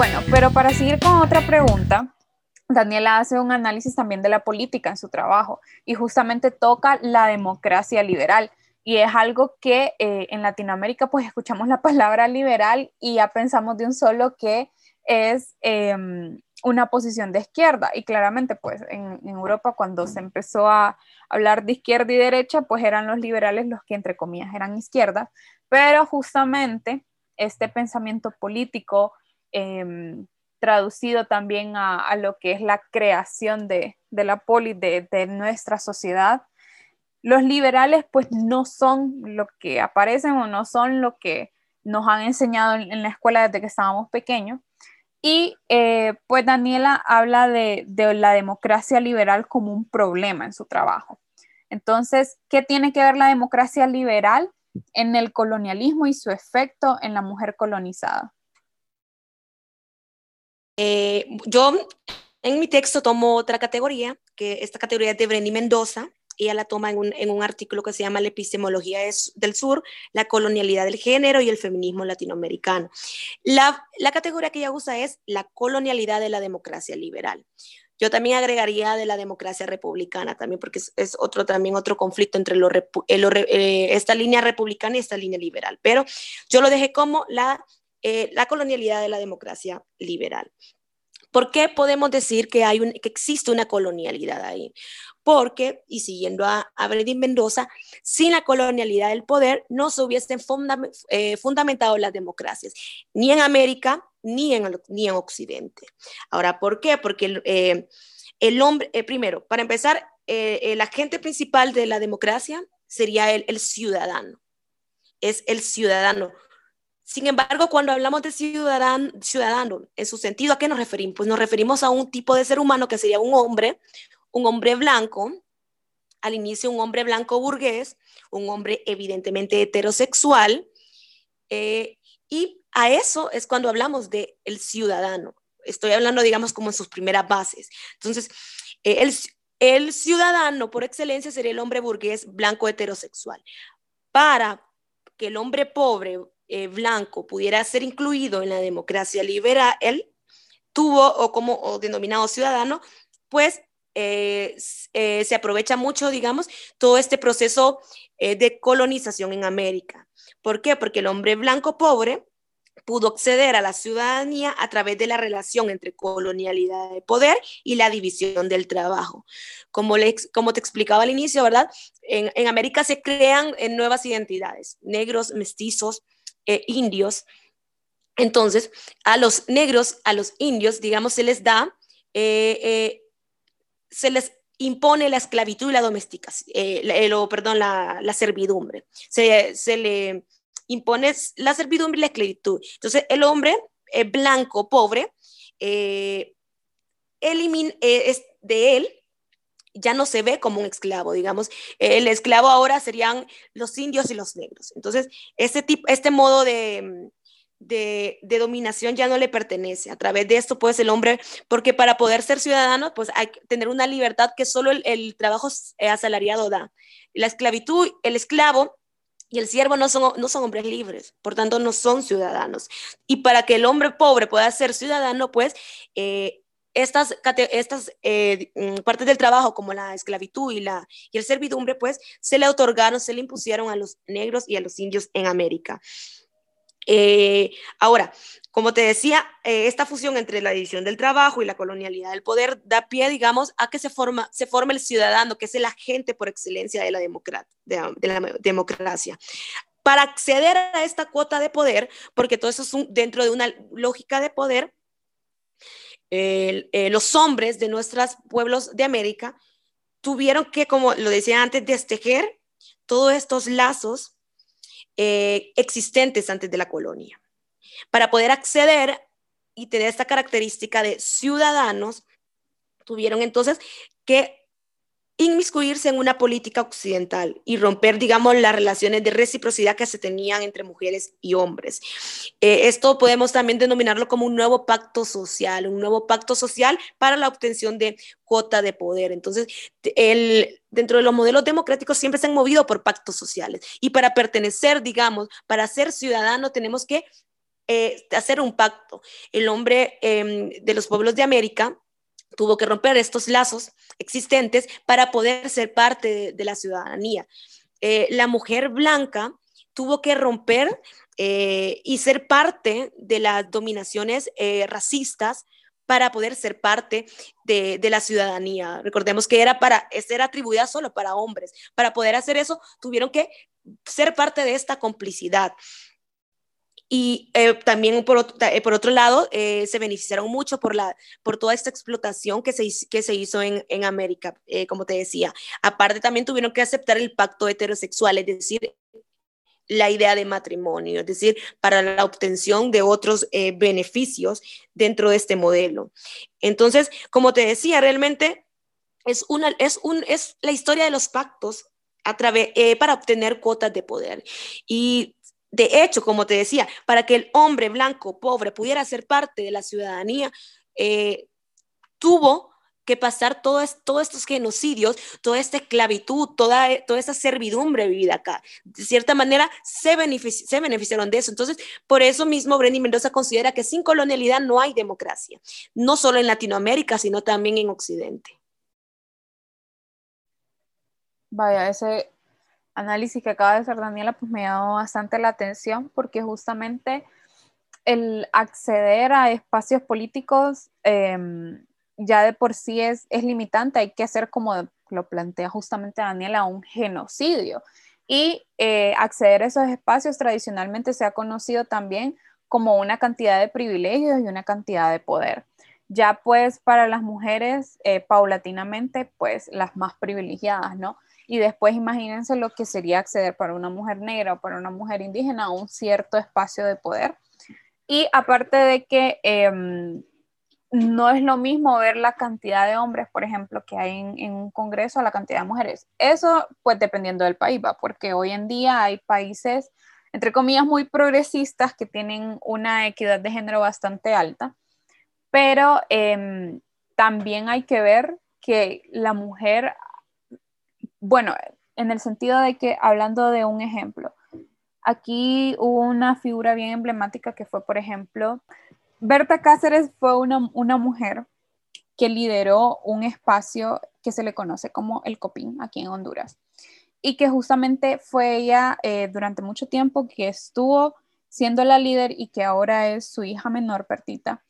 Bueno, pero para seguir con otra pregunta, Daniela hace un análisis también de la política en su trabajo y justamente toca la democracia liberal. Y es algo que eh, en Latinoamérica pues escuchamos la palabra liberal y ya pensamos de un solo que es em, una posición de izquierda. Y claramente pues en, Europa cuando se empezó a hablar de izquierda y derecha pues eran los liberales los que entre comillas eran izquierdas. Pero justamente este pensamiento político em, traducido también a, lo que es la creación de, la poli, de, nuestra sociedad. Los liberales pues no son lo que aparecen o no son lo que nos han enseñado en, la escuela desde que estábamos pequeños. Y eh, pues Daniela habla de la democracia liberal como un problema en su trabajo. Entonces, ¿qué tiene que ver la democracia liberal en el colonialismo y su efecto en la mujer colonizada? Eh, yo en mi texto tomo otra categoría, que esta categoría es de Brenny Mendoza. Ella la toma en un, en un artículo que se llama La epistemología del sur, la colonialidad del género y el feminismo latinoamericano. La, la categoría que ella usa es la colonialidad de la democracia liberal. Yo también agregaría de la democracia republicana también, porque es, otro también otro conflicto entre lo, eh, eh, esta línea republicana y esta línea liberal. Pero yo lo dejé como la eh, la colonialidad de la democracia liberal. ¿Por qué podemos decir que, hay que existe una colonialidad ahí? Porque, y siguiendo a, a Mendoza, sin la colonialidad del poder no se hubiesen eh, fundamentado las democracias, ni en América ni en, ni en Occidente. Ahora, ¿por qué? Porque el, eh, hombre, primero, para empezar, el agente principal de la democracia sería el ciudadano. Es el ciudadano, sin embargo, cuando hablamos de ciudadano, en su sentido, ¿a qué nos referimos? Pues nos referimos a un tipo de ser humano que sería un hombre, un hombre blanco, al inicio un hombre blanco burgués, un hombre evidentemente heterosexual, eh, y a eso es cuando hablamos de el ciudadano. Estoy hablando, digamos, como en sus primeras bases. Entonces, eh, el ciudadano por excelencia sería el hombre burgués blanco heterosexual. Para que el hombre pobre eh, blanco pudiera ser incluido en la democracia liberal, tuvo, o como denominado ciudadano, pues eh, eh, se aprovecha mucho, digamos, todo este proceso de colonización en América. ¿Por qué? Porque el hombre blanco pobre pudo acceder a la ciudadanía a través de la relación entre colonialidad de poder y la división del trabajo. Como, como te explicaba al inicio, ¿verdad? En, en América se crean nuevas identidades, negros, mestizos, eh, indios. Entonces, a los negros, a los indios, digamos, se les da, eh, eh, se les impone la esclavitud y la domesticación, perdón, la, servidumbre. Se, le impone la servidumbre y la esclavitud. Entonces, el hombre blanco, pobre, elimina, es de él ya no se ve como un esclavo, digamos. El esclavo ahora serían los indios y los negros. Entonces, este, tipo, este modo de, de, dominación ya no le pertenece. A través de esto, pues el hombre, porque para poder ser ciudadano, pues hay que tener una libertad que solo el, trabajo asalariado da. La esclavitud, el esclavo y el siervo no son, no son hombres libres, por tanto no son ciudadanos. Y para que el hombre pobre pueda ser ciudadano, pues eh, estas, estas eh, mm, partes del trabajo, como la esclavitud y, la, y el servidumbre, pues se le otorgaron, se le impusieron a los negros y a los indios en América. Eh, ahora, como te decía, eh, esta fusión entre la división del trabajo y la colonialidad del poder da pie, digamos, a que se forma, se forme el ciudadano, que es el agente por excelencia de la, de, de la democracia para acceder a esta cuota de poder, porque todo eso es dentro de una lógica de poder, eh, los hombres de nuestros pueblos de América tuvieron que, como lo decía antes, destejer todos estos lazos eh, existentes antes de la colonia. Para poder acceder y tener esta característica de ciudadanos, tuvieron entonces que inmiscuirse en una política occidental y romper, digamos, las relaciones de reciprocidad que se tenían entre mujeres y hombres. Eh, esto podemos también denominarlo como un nuevo pacto social, un nuevo pacto social para la obtención de cuota de poder. Entonces, el, dentro de los modelos democráticos siempre se han movido por pactos sociales y para pertenecer, digamos, para ser ciudadano tenemos que eh, hacer un pacto. El hombre em, de los pueblos de América tuvo que romper estos lazos existentes para poder ser parte de, la ciudadanía. Eh, la mujer blanca tuvo que romper eh, y ser parte de las dominaciones racistas para poder ser parte de, la ciudadanía. Recordemos que era para, era atribuida solo para hombres. Para poder hacer eso, tuvieron que ser parte de esta complicidad. Y eh, también por otro, eh, por otro lado, eh, se beneficiaron mucho por, la, por toda esta explotación que se, que se hizo en, en América, como te decía. Aparte, también tuvieron que aceptar el pacto heterosexual, es decir, la idea de matrimonio, es decir, para la obtención de otros eh, beneficios dentro de este modelo. Entonces, como te decía, realmente es, una, es, un, es la historia de los pactos a través, eh, para obtener cuotas de poder. Y de hecho, como te decía, para que el hombre blanco pobre pudiera ser parte de la ciudadanía, eh, tuvo que pasar todos estos genocidios, toda esta esclavitud, toda, toda esa servidumbre vivida acá. De cierta manera, se, se beneficiaron de eso. Entonces, por eso mismo, Brenny Mendoza considera que sin colonialidad no hay democracia, no solo en Latinoamérica, sino también en Occidente. Vaya, ese análisis que acaba de hacer Daniela, pues me ha dado bastante la atención porque justamente el acceder a espacios políticos em, ya de por sí es, es limitante, hay que hacer como lo plantea justamente Daniela, un genocidio. Y eh, acceder a esos espacios tradicionalmente se ha conocido también como una cantidad de privilegios y una cantidad de poder. Ya pues para las mujeres, eh, paulatinamente, pues las más privilegiadas, ¿no? Y después imagínense lo que sería acceder para una mujer negra o para una mujer indígena a un cierto espacio de poder. Y aparte de que em, no es lo mismo ver la cantidad de hombres, por ejemplo, que hay en, un congreso a la cantidad de mujeres. Eso, pues, dependiendo del país, va, porque hoy en día hay países, entre comillas, muy progresistas que tienen una equidad de género bastante alta, pero em, también hay que ver que la mujer, bueno, en el sentido de que, hablando de un ejemplo, aquí hubo una figura bien emblemática que fue, por ejemplo, Berta Cáceres fue una, mujer que lideró un espacio que se le conoce como el COPIN aquí en Honduras y que justamente fue ella eh, durante mucho tiempo que estuvo siendo la líder y que ahora es su hija menor, Pertita,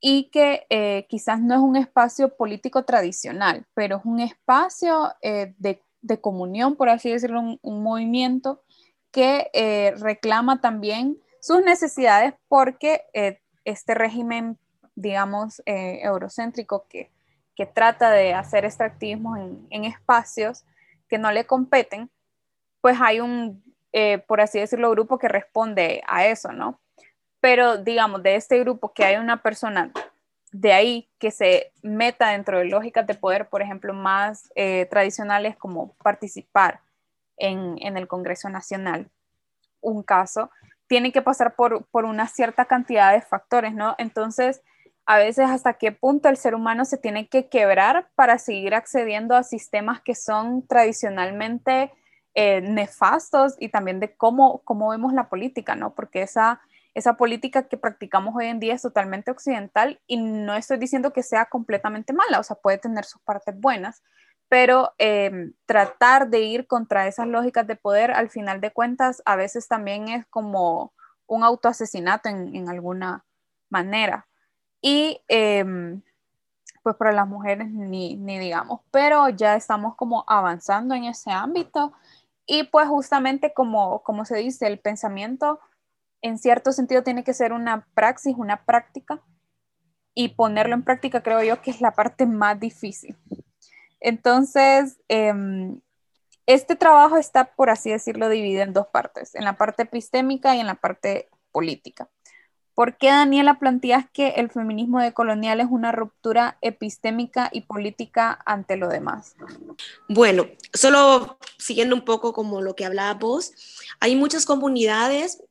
y que eh, quizás no es un espacio político tradicional, pero es un espacio eh, de, comunión, por así decirlo, un movimiento que reclama también sus necesidades porque este régimen, digamos, eh, eurocéntrico que, trata de hacer extractivismo en, espacios que no le competen, pues hay un, eh, por así decirlo, grupo que responde a eso, ¿no? Pero digamos, de este grupo que hay una persona de ahí que se meta dentro de lógicas de poder, por ejemplo, más eh, tradicionales como participar en, en, el Congreso Nacional, un caso, tiene que pasar por, una cierta cantidad de factores, ¿no? Entonces, a veces hasta qué punto el ser humano se tiene que quebrar para seguir accediendo a sistemas que son tradicionalmente eh, nefastos y también de cómo, cómo vemos la política, ¿no? Porque esa, esa política que practicamos hoy en día es totalmente occidental y no estoy diciendo que sea completamente mala, o sea, puede tener sus partes buenas, pero em, tratar de ir contra esas lógicas de poder, al final de cuentas, a veces también es como un autoasesinato en, en alguna manera. Y em, pues para las mujeres ni, ni, digamos, pero ya estamos como avanzando en ese ámbito y pues justamente como, como se dice, el pensamiento en cierto sentido tiene que ser una praxis, una práctica y ponerlo en práctica creo yo que es la parte más difícil entonces, em, este trabajo está, por así decirlo, dividido en dos partes, en la parte epistémica y en la parte política. ¿Por qué, Daniela, planteas que el feminismo decolonial es una ruptura epistémica y política ante lo demás? Bueno, solo siguiendo un poco como lo que hablaba vos, hay muchas comunidades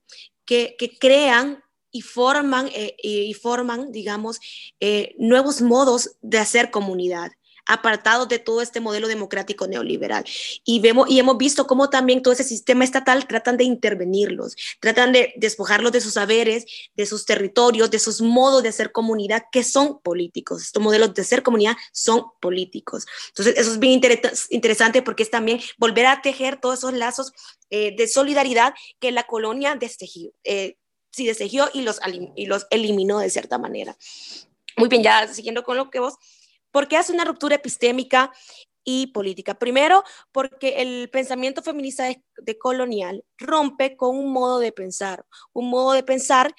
que, crean y forman, eh, y forman digamos, eh, nuevos modos de hacer comunidad apartados de todo este modelo democrático neoliberal. Y, vemos, y hemos visto cómo también todo ese sistema estatal tratan de intervenirlos, tratan de despojarlos de sus saberes, de sus territorios, de sus modos de ser comunidad que son políticos. Estos modelos de ser comunidad son políticos. Entonces, eso es bien interesante porque es también volver a tejer todos esos lazos eh, de solidaridad que la colonia destejió, eh, sí, destejió y los, y los eliminó de cierta manera. Muy bien, ya siguiendo con lo que vos, ¿por qué hace una ruptura epistémica y política? Primero, porque el pensamiento feminista de, colonial rompe con un modo de pensar, un modo de pensar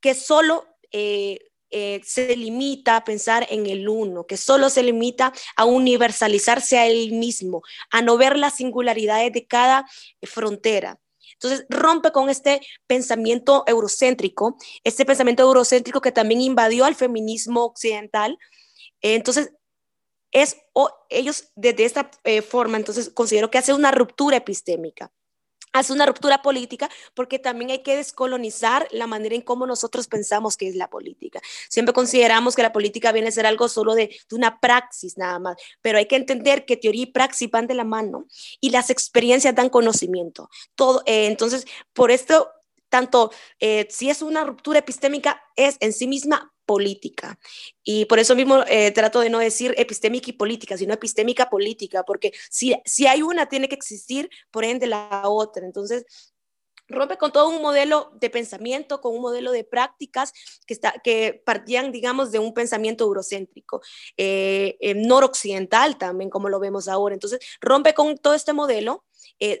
que solo eh, eh, se limita a pensar en el uno, que solo se limita a universalizarse a él mismo, a no ver las singularidades de cada frontera. Entonces rompe con este pensamiento eurocéntrico, este pensamiento eurocéntrico que también invadió al feminismo occidental. Entonces, es, o ellos desde esta eh, forma, entonces considero que hace una ruptura epistémica hace una ruptura política porque también hay que descolonizar la manera en cómo nosotros pensamos que es la política. Siempre consideramos que la política viene a ser algo solo de, una praxis nada más, pero hay que entender que teoría y praxis van de la mano y las experiencias dan conocimiento. Todo, eh, entonces, por esto, tanto eh, si es una ruptura epistémica, es en sí misma política. Y por eso mismo eh, trato de no decir epistémica y política, sino epistémica política, porque si, si hay una, tiene que existir, por ende, la otra. Entonces, rompe con todo un modelo de pensamiento, con un modelo de prácticas que, está, que partían, digamos, de un pensamiento eurocéntrico, eh, eh, noroccidental también, como lo vemos ahora. Entonces, rompe con todo este modelo,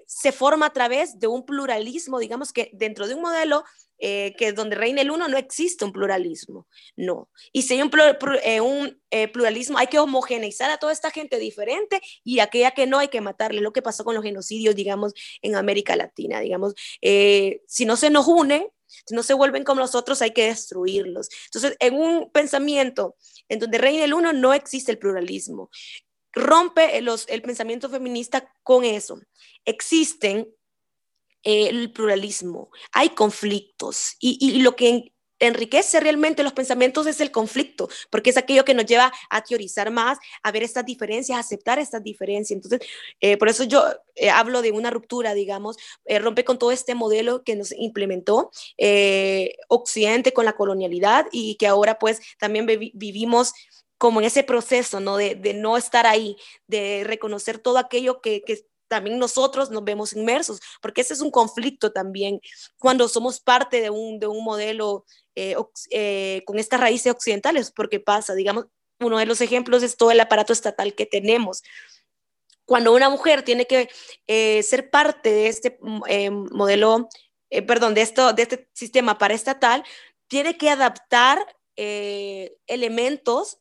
se forma a través de un pluralismo, digamos que dentro de un modelo eh, que donde reina el uno no existe un pluralismo, no. Y si hay un, eh, eh, pluralismo, hay que homogeneizar a toda esta gente diferente y aquella que no hay que matarle, lo que pasó con los genocidios, digamos, en América Latina, digamos, si no se nos unen, si no se vuelven como nosotros, hay que destruirlos. Entonces, en un pensamiento en donde reina el uno, no existe el pluralismo. Rompe los, el pensamiento feminista con eso. Existen el pluralismo, hay conflictos y, lo que enriquece realmente los pensamientos es el conflicto, porque es aquello que nos lleva a teorizar más, a ver estas diferencias, a aceptar estas diferencias. Entonces, eh, por eso yo eh, hablo de una ruptura, digamos, eh, rompe con todo este modelo que nos implementó Occidente con la colonialidad y que ahora pues también vivimos como en ese proceso, ¿no? De, no estar ahí, de reconocer todo aquello que, también nosotros nos vemos inmersos, porque ese es un conflicto también cuando somos parte de un, de un modelo eh, eh, con estas raíces occidentales, porque pasa, digamos, uno de los ejemplos es todo el aparato estatal que tenemos. Cuando una mujer tiene que eh, ser parte de este mm, modelo, perdón, de, esto, de este sistema paraestatal, tiene que adaptar elementos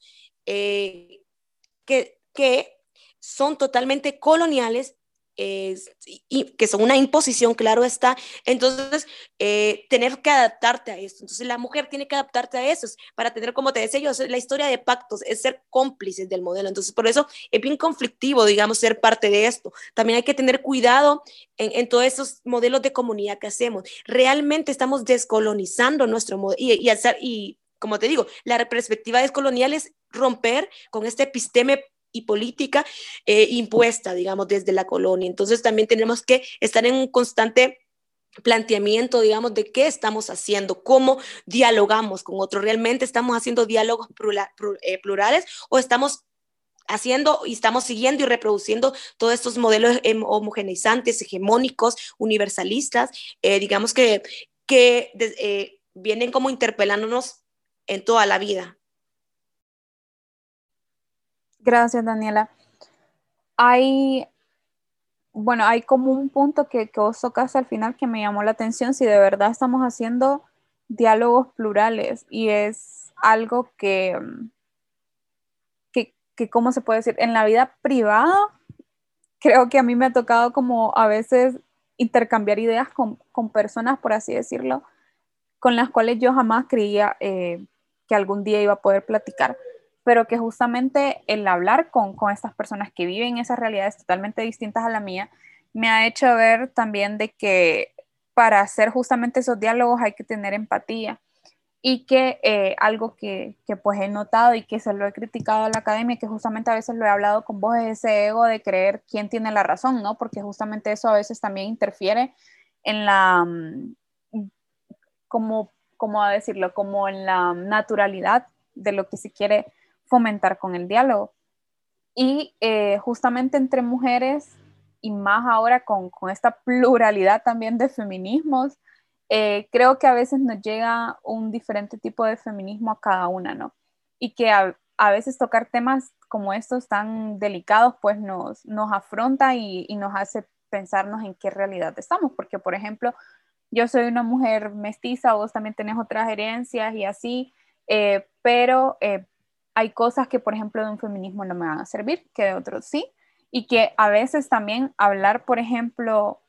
que, que son totalmente coloniales y que son una imposición, claro está. Entonces, eh, tener que adaptarte a esto. Entonces, la mujer tiene que adaptarte a eso para tener, como te decía yo, la historia de pactos es ser cómplices del modelo. Entonces, por eso es bien conflictivo, digamos, ser parte de esto. También hay que tener cuidado en, en todos esos modelos de comunidad que hacemos. Realmente estamos descolonizando nuestro modelo y, y, y como te digo, la perspectiva descolonial es romper con este episteme y política eh, impuesta, digamos, desde la colonia. Entonces también tenemos que estar en un constante planteamiento, digamos, de qué estamos haciendo, cómo dialogamos con otros. ¿Realmente estamos haciendo diálogos eh, plurales o estamos haciendo y estamos siguiendo y reproduciendo todos estos modelos homogeneizantes, hegemónicos, universalistas, eh, digamos que, que vienen como interpelándonos en toda la vida. Gracias, Daniela. Hay, bueno, hay como un punto que, que vos tocas al final que me llamó la atención, si de verdad estamos haciendo diálogos plurales y es algo que, que, que, ¿cómo se puede decir? En la vida privada, creo que a mí me ha tocado como a veces intercambiar ideas con, con personas, por así decirlo, con las cuales yo jamás creía eh, que algún día iba a poder platicar pero que justamente el hablar con, con estas personas que viven esas realidades totalmente distintas a la mía, me ha hecho ver también de que para hacer justamente esos diálogos hay que tener empatía y que eh, algo que, que, pues he notado y que se lo he criticado a la academia, que justamente a veces lo he hablado con vos, es ese ego de creer quién tiene la razón, ¿no? Porque justamente eso a veces también interfiere en la, mm, como, como a decirlo, como en la naturalidad de lo que se quiere fomentar con el diálogo. Y eh, justamente entre mujeres y más ahora con, con esta pluralidad también de feminismos, eh, creo que a veces nos llega un diferente tipo de feminismo a cada una, ¿no? Y que a, veces tocar temas como estos tan delicados, pues nos, nos afronta y, nos hace pensarnos en qué realidad estamos, porque por ejemplo, yo soy una mujer mestiza, vos también tenés otras herencias y así, eh, pero eh, hay cosas que, por ejemplo, de un feminismo no me van a servir, que de otros sí, y que a veces también hablar, por ejemplo,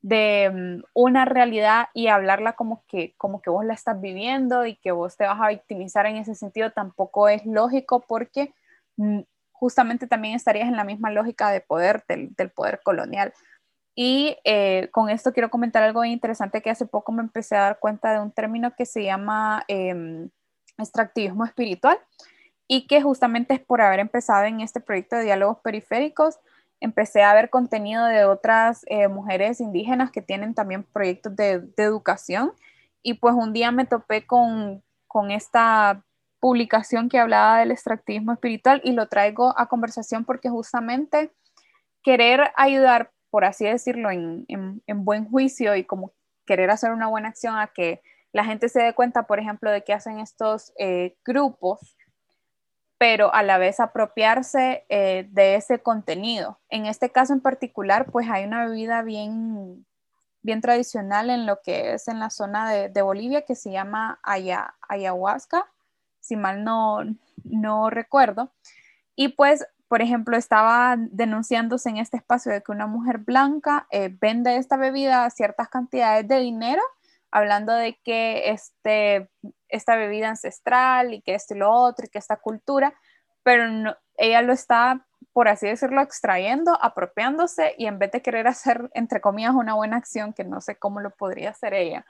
de mm, una realidad y hablarla como que, como que vos la estás viviendo y que vos te vas a victimizar en ese sentido tampoco es lógico porque mm, justamente también estarías en la misma lógica de poder, del, poder colonial. Y eh, con esto quiero comentar algo interesante que hace poco me empecé a dar cuenta de un término que se llama em, extractivismo espiritual y que justamente es por haber empezado en este proyecto de diálogos periféricos empecé a ver contenido de otras eh, mujeres indígenas que tienen también proyectos de, educación. Y pues un día me topé con, con esta publicación que hablaba del extractivismo espiritual y lo traigo a conversación porque justamente querer ayudar, por así decirlo, en, en, buen juicio y como querer hacer una buena acción a que la gente se dé cuenta, por ejemplo, de que hacen estos eh, grupos pero a la vez apropiarse eh, de ese contenido. En este caso en particular, pues hay una bebida bien, bien tradicional en lo que es en la zona de, Bolivia que se llama ayahuasca, si mal no, no recuerdo. Y pues, por ejemplo, estaba denunciándose en este espacio de que una mujer blanca eh, vende esta bebida a ciertas cantidades de dinero hablando de que este, esta bebida ancestral y que esto y lo otro y que esta cultura, pero ella lo está, por así decirlo, extrayendo, apropiándose y en vez de querer hacer, entre comillas, una buena acción, que no sé cómo lo podría hacer ella,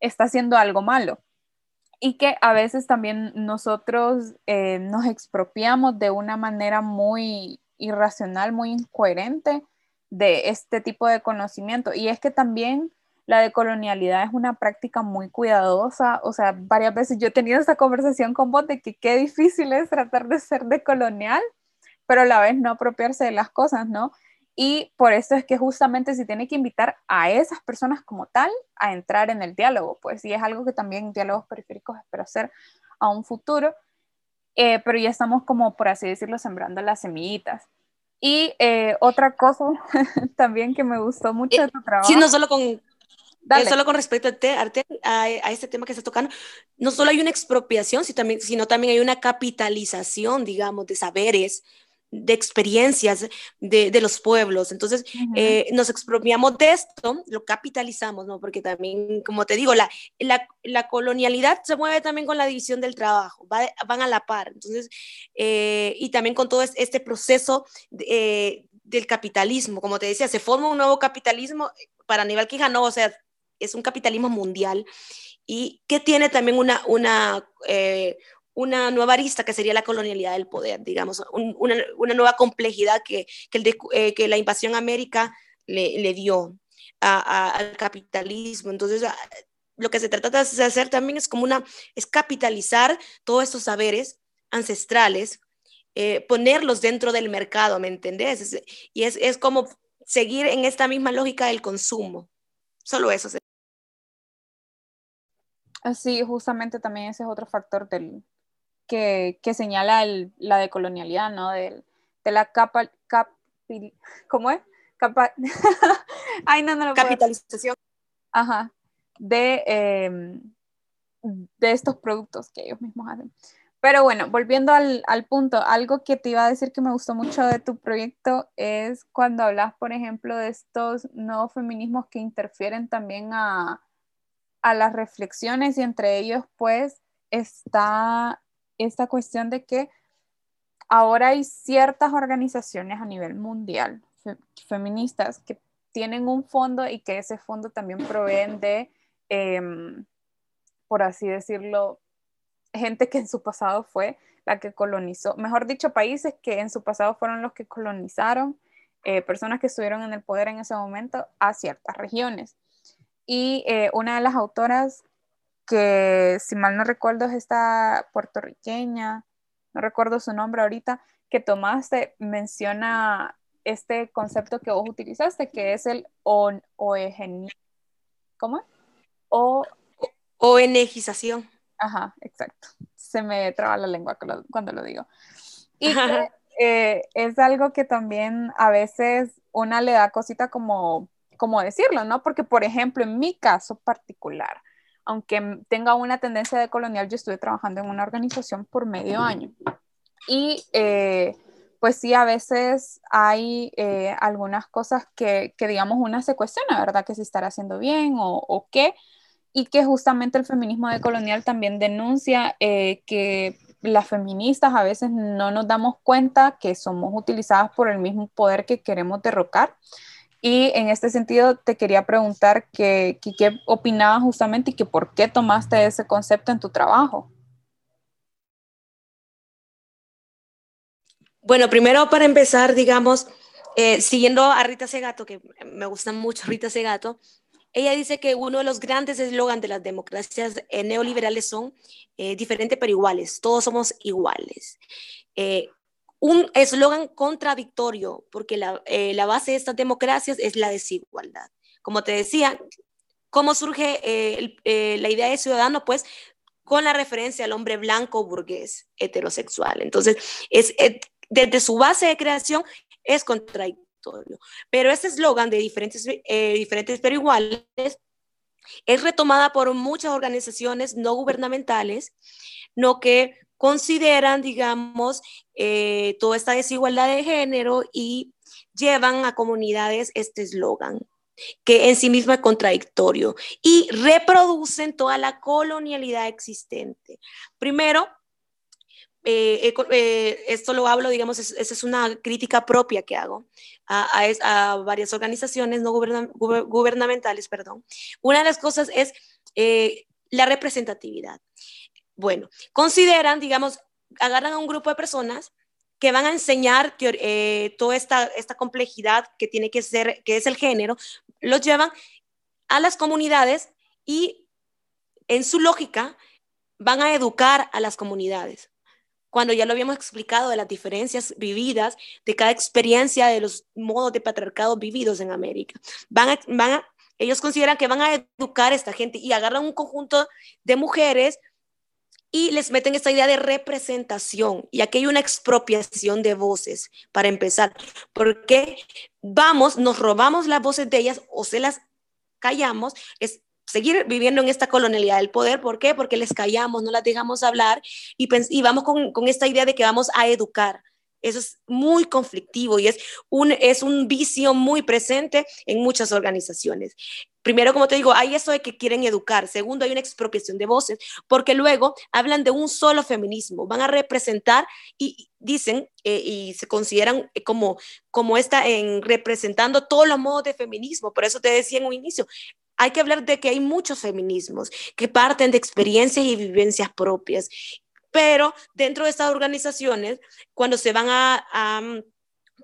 está haciendo algo malo. Y que a veces también nosotros eh, nos expropiamos de una manera muy irracional, muy incoherente de este tipo de conocimiento. Y es que también la decolonialidad es una práctica muy cuidadosa, o sea, varias veces yo he tenido esta conversación con vos de que qué difícil es tratar de ser decolonial, pero a la vez no apropiarse de las cosas, ¿no? Y por eso es que justamente se tiene que invitar a esas personas como tal a entrar en el diálogo, pues, y es algo que también diálogos periféricos espero hacer a un futuro, eh, pero ya estamos como, por así decirlo, sembrando las semillitas. Y eh, otra cosa también que me gustó mucho de tu trabajo. Sí, no solo con, Solo con respecto a, a, este tema que estás tocando, no solo hay una expropiación, sino también, sino también hay una capitalización, digamos, de saberes, de experiencias de, de los pueblos. Entonces, eh, nos expropiamos de esto, lo capitalizamos, ¿no? Porque también, como te digo, la, la, la colonialidad se mueve también con la división del trabajo, van a la par. Entonces, eh, y también con todo este proceso eh, del capitalismo, como te decía, se forma un nuevo capitalismo para Aníbal Quijano, o sea, es un capitalismo mundial y que tiene también una, una, eh, una nueva arista que sería la colonialidad del poder, digamos, una, una, nueva complejidad que, que, eh, la invasión a América le, dio al capitalismo. Entonces, lo que se trata de hacer también es como una, es capitalizar todos estos saberes ancestrales, eh, ponerlos dentro del mercado, ¿me entendés? y es, es como seguir en esta misma lógica del consumo. Solo eso. Sí, justamente también ese es otro factor del, que, señala la decolonialidad, ¿no? de la capa, ¿cómo es? Capa, Ay, no, no lo Capitalización. Ajá, de, em, de estos productos que ellos mismos hacen. Pero bueno, volviendo al, al, punto, algo que te iba a decir que me gustó mucho de tu proyecto es cuando hablas, por ejemplo, de estos nuevos feminismos que interfieren también a, a las reflexiones y entre ellos pues está esta cuestión de que ahora hay ciertas organizaciones a nivel mundial feministas que tienen un fondo y que ese fondo también proveen de, em, por así decirlo, gente que en su pasado fue la que colonizó, mejor dicho, países que en su pasado fueron los que colonizaron, eh, personas que estuvieron en el poder en ese momento a ciertas regiones. Y eh, una de las autoras que, si mal no recuerdo, es esta puertorriqueña, no recuerdo su nombre ahorita, que tomaste, menciona este concepto que vos utilizaste, que es el on, ¿cómo? O, ONGización. Ajá, exacto. Se me traba la lengua cuando lo digo. Y eh, es algo que también a veces una le da cosita como, como decirlo, ¿no? Porque, por ejemplo, en mi caso particular, aunque tenga una tendencia de colonial, yo estuve trabajando en una organización por medio año. Y eh, pues sí, a veces hay eh, algunas cosas que, que, digamos, una se cuestiona, ¿verdad? Que se estará haciendo bien o, o qué y que justamente el feminismo decolonial también denuncia eh, que las feministas a veces no nos damos cuenta que somos utilizadas por el mismo poder que queremos derrocar. Y en este sentido te quería preguntar qué opinabas justamente y que por qué tomaste ese concepto en tu trabajo. Bueno, primero para empezar, digamos, eh, siguiendo a Rita Segato, que me gusta mucho Rita Segato, ella dice que uno de los grandes eslogans de las democracias eh, neoliberales son eh, diferentes pero iguales, todos somos iguales. Eh, un eslogan contradictorio, porque la, base de estas democracias es la desigualdad. Como te decía, ¿cómo surge la idea de ciudadano? Pues con la referencia al hombre blanco burgués heterosexual. Entonces, es, desde su base de creación es contradictorio. Pero ese eslogan de diferentes, eh, diferentes pero iguales es retomada por muchas organizaciones no gubernamentales, no que consideran, digamos, eh, toda esta desigualdad de género y llevan a comunidades este eslogan que en sí mismo es contradictorio y reproducen toda la colonialidad existente. Primero, eh, eh, esto lo hablo, digamos, esa es una crítica propia que hago a, varias organizaciones no gubernamentales, perdón. Una de las cosas es la representatividad. Bueno, consideran, digamos, agarran a un grupo de personas que van a enseñar toda esta, esta complejidad que tiene que ser, que es el género, los llevan a las comunidades y en su lógica van a educar a las comunidades cuando ya lo habíamos explicado de las diferencias vividas, de cada experiencia, de los modos de patriarcado vividos en América. Van van ellos consideran que van a educar a esta gente y agarran un conjunto de mujeres y les meten esta idea de representación. Y aquí hay una expropiación de voces, para empezar, porque vamos, nos robamos las voces de ellas o se las callamos, es seguir viviendo en esta colonialidad del poder. ¿Por qué? Porque les callamos, no las dejamos hablar y, y vamos con, con, esta idea de que vamos a educar. Eso es muy conflictivo y es un, es un vicio muy presente en muchas organizaciones. Primero, como te digo, hay eso de que quieren educar. Segundo, hay una expropiación de voces, porque luego hablan de un solo feminismo. Van a representar y dicen eh, y se consideran como, como esta en representando todos los modos de feminismo. Por eso te decía en un inicio, hay que hablar de que hay muchos feminismos que parten de experiencias y vivencias propias, pero dentro de estas organizaciones, cuando se van a, mm,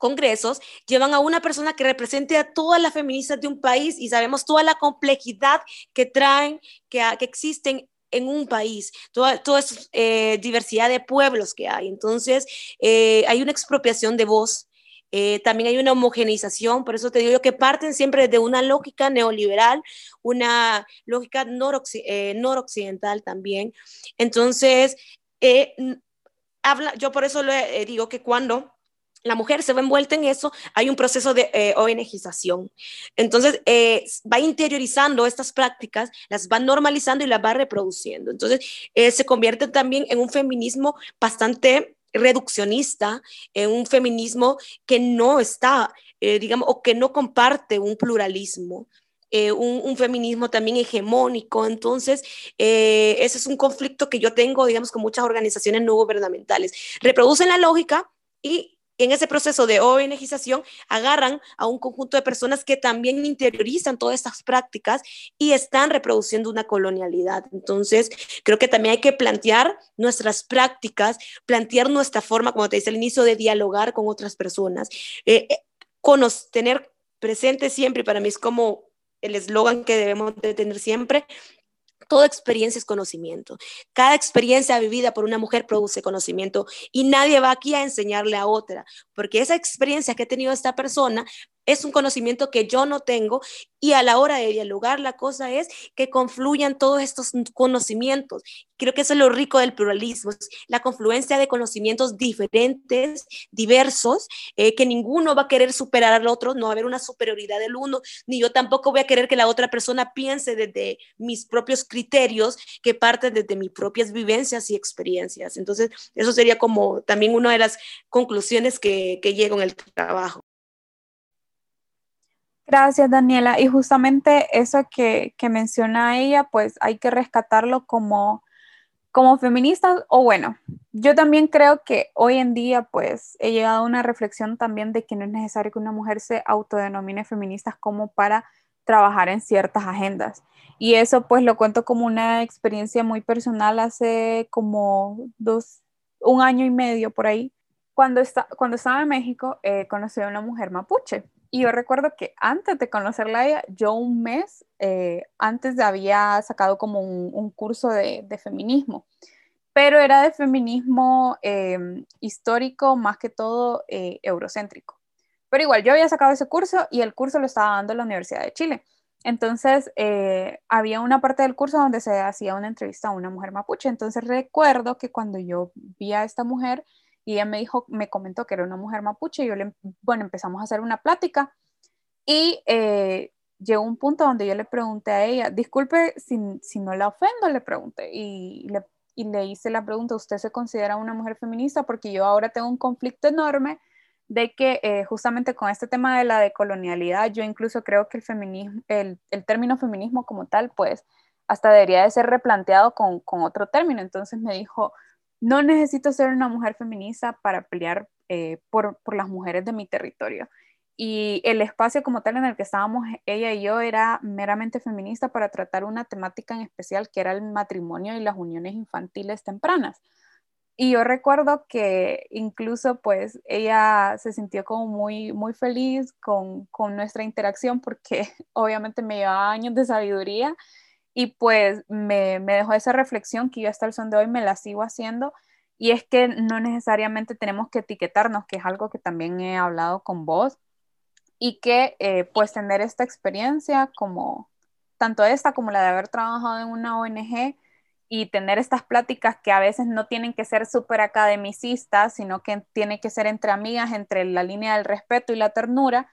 congresos, llevan a una persona que represente a todas las feministas de un país y sabemos toda la complejidad que traen, que, existen en un país, toda, toda esa eh, diversidad de pueblos que hay. Entonces, eh, hay una expropiación de voz eh, también hay una homogeneización, por eso te digo que parten siempre de una lógica neoliberal, una lógica noroccidental también. Entonces, habla, yo por eso le digo que cuando la mujer se ve envuelta en eso, hay un proceso de eh, ONGización. Entonces, va interiorizando estas prácticas, las va normalizando y las va reproduciendo. Entonces, se convierte también en un feminismo bastante reduccionista, en un feminismo que no está, eh, digamos, o que no comparte un pluralismo, eh, un, feminismo también hegemónico. Entonces, eh, ese es un conflicto que yo tengo, digamos, con muchas organizaciones no gubernamentales. Reproducen la lógica y en ese proceso de ONGización agarran a un conjunto de personas que también interiorizan todas estas prácticas y están reproduciendo una colonialidad. Entonces, creo que también hay que plantear nuestras prácticas, plantear nuestra forma, como te dice al inicio, de dialogar con otras personas, eh, eh tener presente siempre, para mí es como el eslogan que debemos de tener siempre, Toda experiencia es conocimiento. Cada experiencia vivida por una mujer produce conocimiento y nadie va aquí a enseñarle a otra, porque esa experiencia que ha tenido esta persona es un conocimiento que yo no tengo y a la hora de dialogar la cosa es que confluyan todos estos conocimientos. Creo que eso es lo rico del pluralismo, la confluencia de conocimientos diferentes, diversos, eh, que ninguno va a querer superar al otro, no va a haber una superioridad del uno, ni yo tampoco voy a querer que la otra persona piense desde mis propios criterios, que parten desde mis propias vivencias y experiencias. Entonces, eso sería como también una de las conclusiones que, que llego en el trabajo. Gracias, Daniela. Y justamente eso que, menciona ella, pues hay que rescatarlo como, como feministas, o bueno, yo también creo que hoy en día, pues he llegado a una reflexión también de que no es necesario que una mujer se autodenomine feminista como para trabajar en ciertas agendas. Y eso pues lo cuento como una experiencia muy personal hace como dos, un año y medio por ahí. Cuando, está, cuando estaba en México, eh, conocí a una mujer mapuche y yo recuerdo que antes de conocerla yo un mes eh, antes había sacado como un, curso de, feminismo, pero era de feminismo em, histórico más que todo eh, eurocéntrico. Pero igual, yo había sacado ese curso y el curso lo estaba dando la Universidad de Chile. Entonces, eh, había una parte del curso donde se hacía una entrevista a una mujer mapuche. Entonces, recuerdo que cuando yo vi a esta mujer, y ella me dijo, me comentó que era una mujer mapuche, y yo le, bueno, empezamos a hacer una plática y eh, llegó un punto donde yo le pregunté a ella, disculpe si, no la ofendo, le pregunté, y le, hice la pregunta, ¿usted se considera una mujer feminista? Porque yo ahora tengo un conflicto enorme de que eh, justamente con este tema de la decolonialidad, yo incluso creo que el, feminismo, el, término feminismo como tal, pues hasta debería de ser replanteado con otro término. Entonces me dijo, no necesito ser una mujer feminista para pelear eh, por, las mujeres de mi territorio. Y el espacio como tal en el que estábamos ella y yo era meramente feminista para tratar una temática en especial que era el matrimonio y las uniones infantiles tempranas. Y yo recuerdo que incluso pues ella se sintió como muy, muy feliz con, con nuestra interacción porque obviamente me llevaba años de sabiduría y pues me, dejó esa reflexión que yo hasta el son de hoy me la sigo haciendo y es que no necesariamente tenemos que etiquetarnos, que es algo que también he hablado con vos y que eh, pues tener esta experiencia como tanto esta como la de haber trabajado en una ONG y tener estas pláticas que a veces no tienen que ser súper academicistas, sino que tienen que ser entre amigas, entre la línea del respeto y la ternura,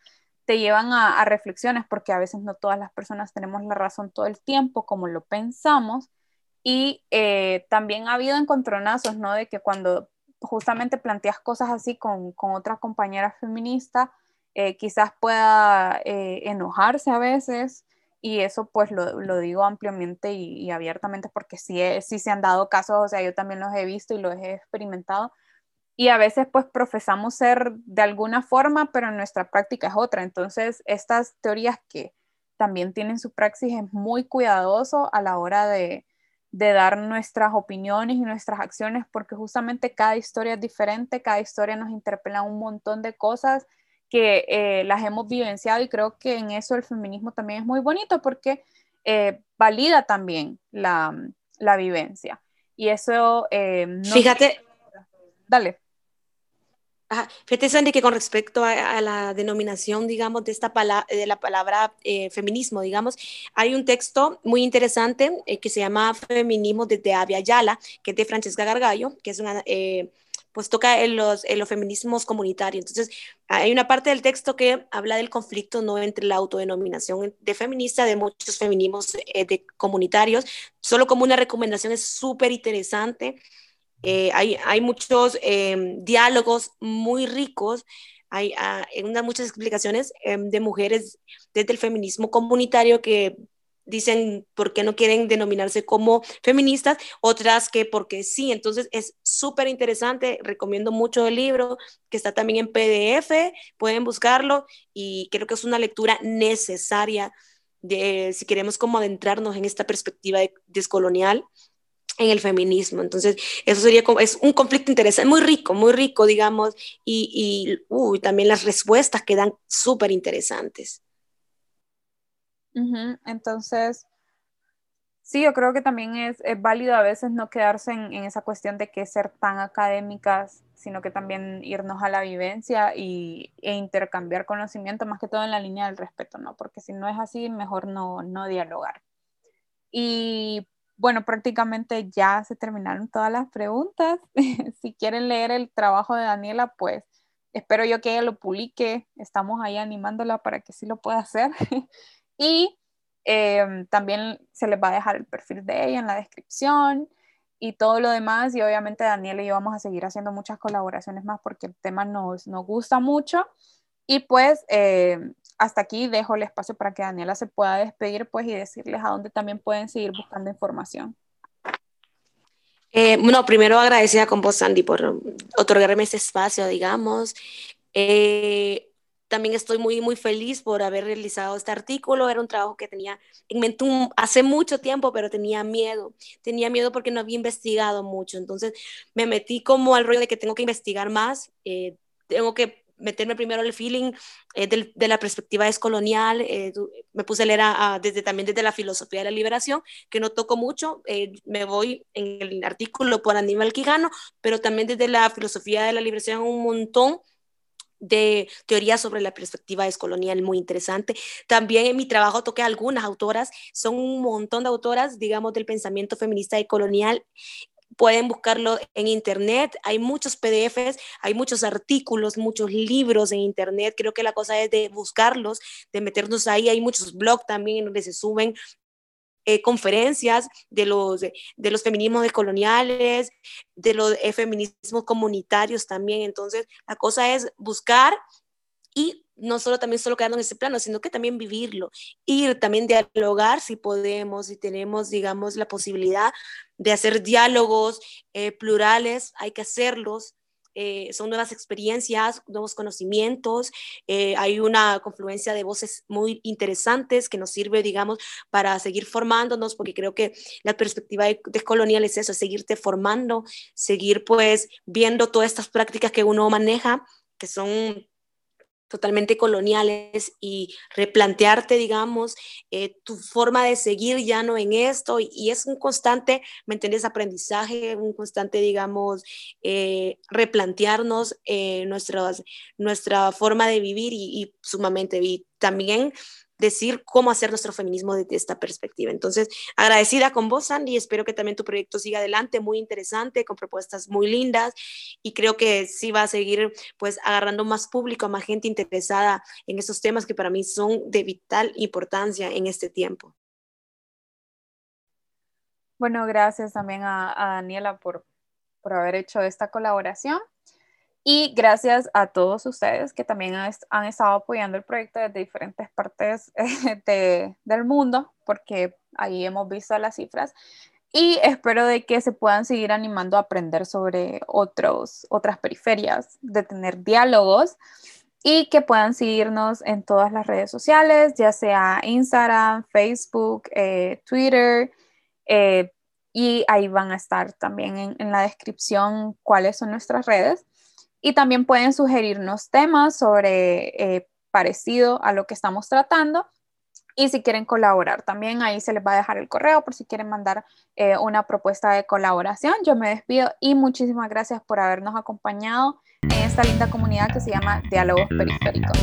te llevan a, reflexiones porque a veces no todas las personas tenemos la razón todo el tiempo como lo pensamos y eh, también ha habido encontronazos, ¿no? De que cuando justamente planteas cosas así con, con otra compañera feminista, eh, quizás pueda eh, enojarse a veces y eso pues lo, lo digo ampliamente y, abiertamente porque sí, sí se han dado casos, o sea, yo también los he visto y los he experimentado y a veces pues profesamos ser de alguna forma, pero nuestra práctica es otra. Entonces, estas teorías que también tienen su praxis es muy cuidadoso a la hora de, dar nuestras opiniones y nuestras acciones, porque justamente cada historia es diferente, cada historia nos interpela un montón de cosas que eh, las hemos vivenciado y creo que en eso el feminismo también es muy bonito porque eh, valida también la, vivencia. Y eso... Eh, Fíjate. Dale. Fíjate, Sandy, que con respecto a, la denominación, digamos, de, esta palabra, de la palabra eh, feminismo, digamos, hay un texto muy interesante eh, que se llama Feminismo desde Avia Yala, que es de Francesca Gargallo, que es una, eh, pues toca en los, en los feminismos comunitarios. Entonces, hay una parte del texto que habla del conflicto no entre la autodenominación de feminista de muchos feminismos de comunitarios. Solo como una recomendación es súper interesante eh, hay, hay, muchos em, diálogos muy ricos, hay uh, muchas explicaciones em, de mujeres desde el feminismo comunitario que dicen por qué no quieren denominarse como feministas, otras que porque sí. Entonces es súper interesante, recomiendo mucho el libro, que está también en PDF, pueden buscarlo y creo que es una lectura necesaria de, si queremos como adentrarnos en esta perspectiva descolonial en el feminismo. Entonces, eso sería como, es un conflicto interesante, muy rico, muy rico, digamos, y, y también las respuestas quedan súper interesantes. Entonces, sí, yo creo que también es, válido a veces no quedarse en, esa cuestión de que ser tan académicas, sino que también irnos a la vivencia y, e intercambiar conocimiento, más que todo en la línea del respeto, ¿no? Porque si no es así, mejor no, no dialogar. Y bueno, prácticamente ya se terminaron todas las preguntas. si quieren leer el trabajo de Daniela, pues espero yo que ella lo publique. Estamos ahí animándola para que sí lo pueda hacer. Y em, también se les va a dejar el perfil de ella en la descripción y todo lo demás. Y obviamente Daniel y yo vamos a seguir haciendo muchas colaboraciones más porque el tema nos, nos gusta mucho. Y pues em, hasta aquí dejo el espacio para que Daniela se pueda despedir pues y decirles a dónde también pueden seguir buscando información. Eh, bueno, primero agradecida con vos, Sandy, por otorgarme este espacio, digamos. Eh, también estoy muy, muy feliz por haber realizado este artículo. Era un trabajo que tenía en mente hace mucho tiempo, pero tenía miedo. Tenía miedo porque no había investigado mucho. Entonces me metí como al rollo de que tengo que investigar más. Eh, tengo que meterme primero el feeling eh, de la perspectiva descolonial, eh, me puse a leer desde, también desde la filosofía de la liberación, que no toco mucho, me voy en el artículo por Aníbal Quijano, pero también desde la filosofía de la liberación un montón de teoría sobre la perspectiva descolonial muy interesante. También en mi trabajo toqué algunas autoras, son un montón de autoras, digamos, del pensamiento feminista y colonial. Pueden buscarlo en internet, hay muchos PDFs, hay muchos artículos, muchos libros en internet. Creo que la cosa es de buscarlos, de meternos ahí. Hay muchos blogs también donde se suben eh, conferencias de los, de los feminismos decoloniales, de los eh, feminismos comunitarios también. Entonces, la cosa es buscar y no solo también solo quedarnos en ese plano, sino que también vivirlo, ir también dialogar si podemos, si tenemos, digamos, la posibilidad de hacer diálogos eh, plurales, hay que hacerlos, eh, son nuevas experiencias, nuevos conocimientos, eh, hay una confluencia de voces muy interesantes que nos sirve, digamos, para seguir formándonos, porque creo que la perspectiva descolonial es eso, seguirte formando, seguir pues viendo todas estas prácticas que uno maneja, que son totalmente coloniales y replantearte, digamos, eh, tu forma de seguir ya no en esto y, es un constante, ¿me entiendes? Aprendizaje, un constante, digamos, eh, replantearnos eh, nuestra forma de vivir y, y sumamente, y también decir cómo hacer nuestro feminismo desde esta perspectiva. Entonces, agradecida con vos, Sandy, espero que también tu proyecto siga adelante, muy interesante, con propuestas muy lindas y creo que sí va a seguir pues agarrando más público, más gente interesada en estos temas que para mí son de vital importancia en este tiempo. Bueno, gracias también a, Daniela por, por haber hecho esta colaboración. Y gracias a todos ustedes que también han estado apoyando el proyecto desde diferentes partes de, del mundo, porque ahí hemos visto las cifras. Y espero de que se puedan seguir animando a aprender sobre otros, otras periferias, de tener diálogos y que puedan seguirnos en todas las redes sociales, ya sea Instagram, Facebook, eh, Twitter. Eh, y ahí van a estar también en, en la descripción cuáles son nuestras redes. Y también pueden sugerirnos temas sobre eh, parecido a lo que estamos tratando. Y si quieren colaborar, también ahí se les va a dejar el correo por si quieren mandar eh, una propuesta de colaboración. Yo me despido y muchísimas gracias por habernos acompañado en esta linda comunidad que se llama Diálogos Periféricos.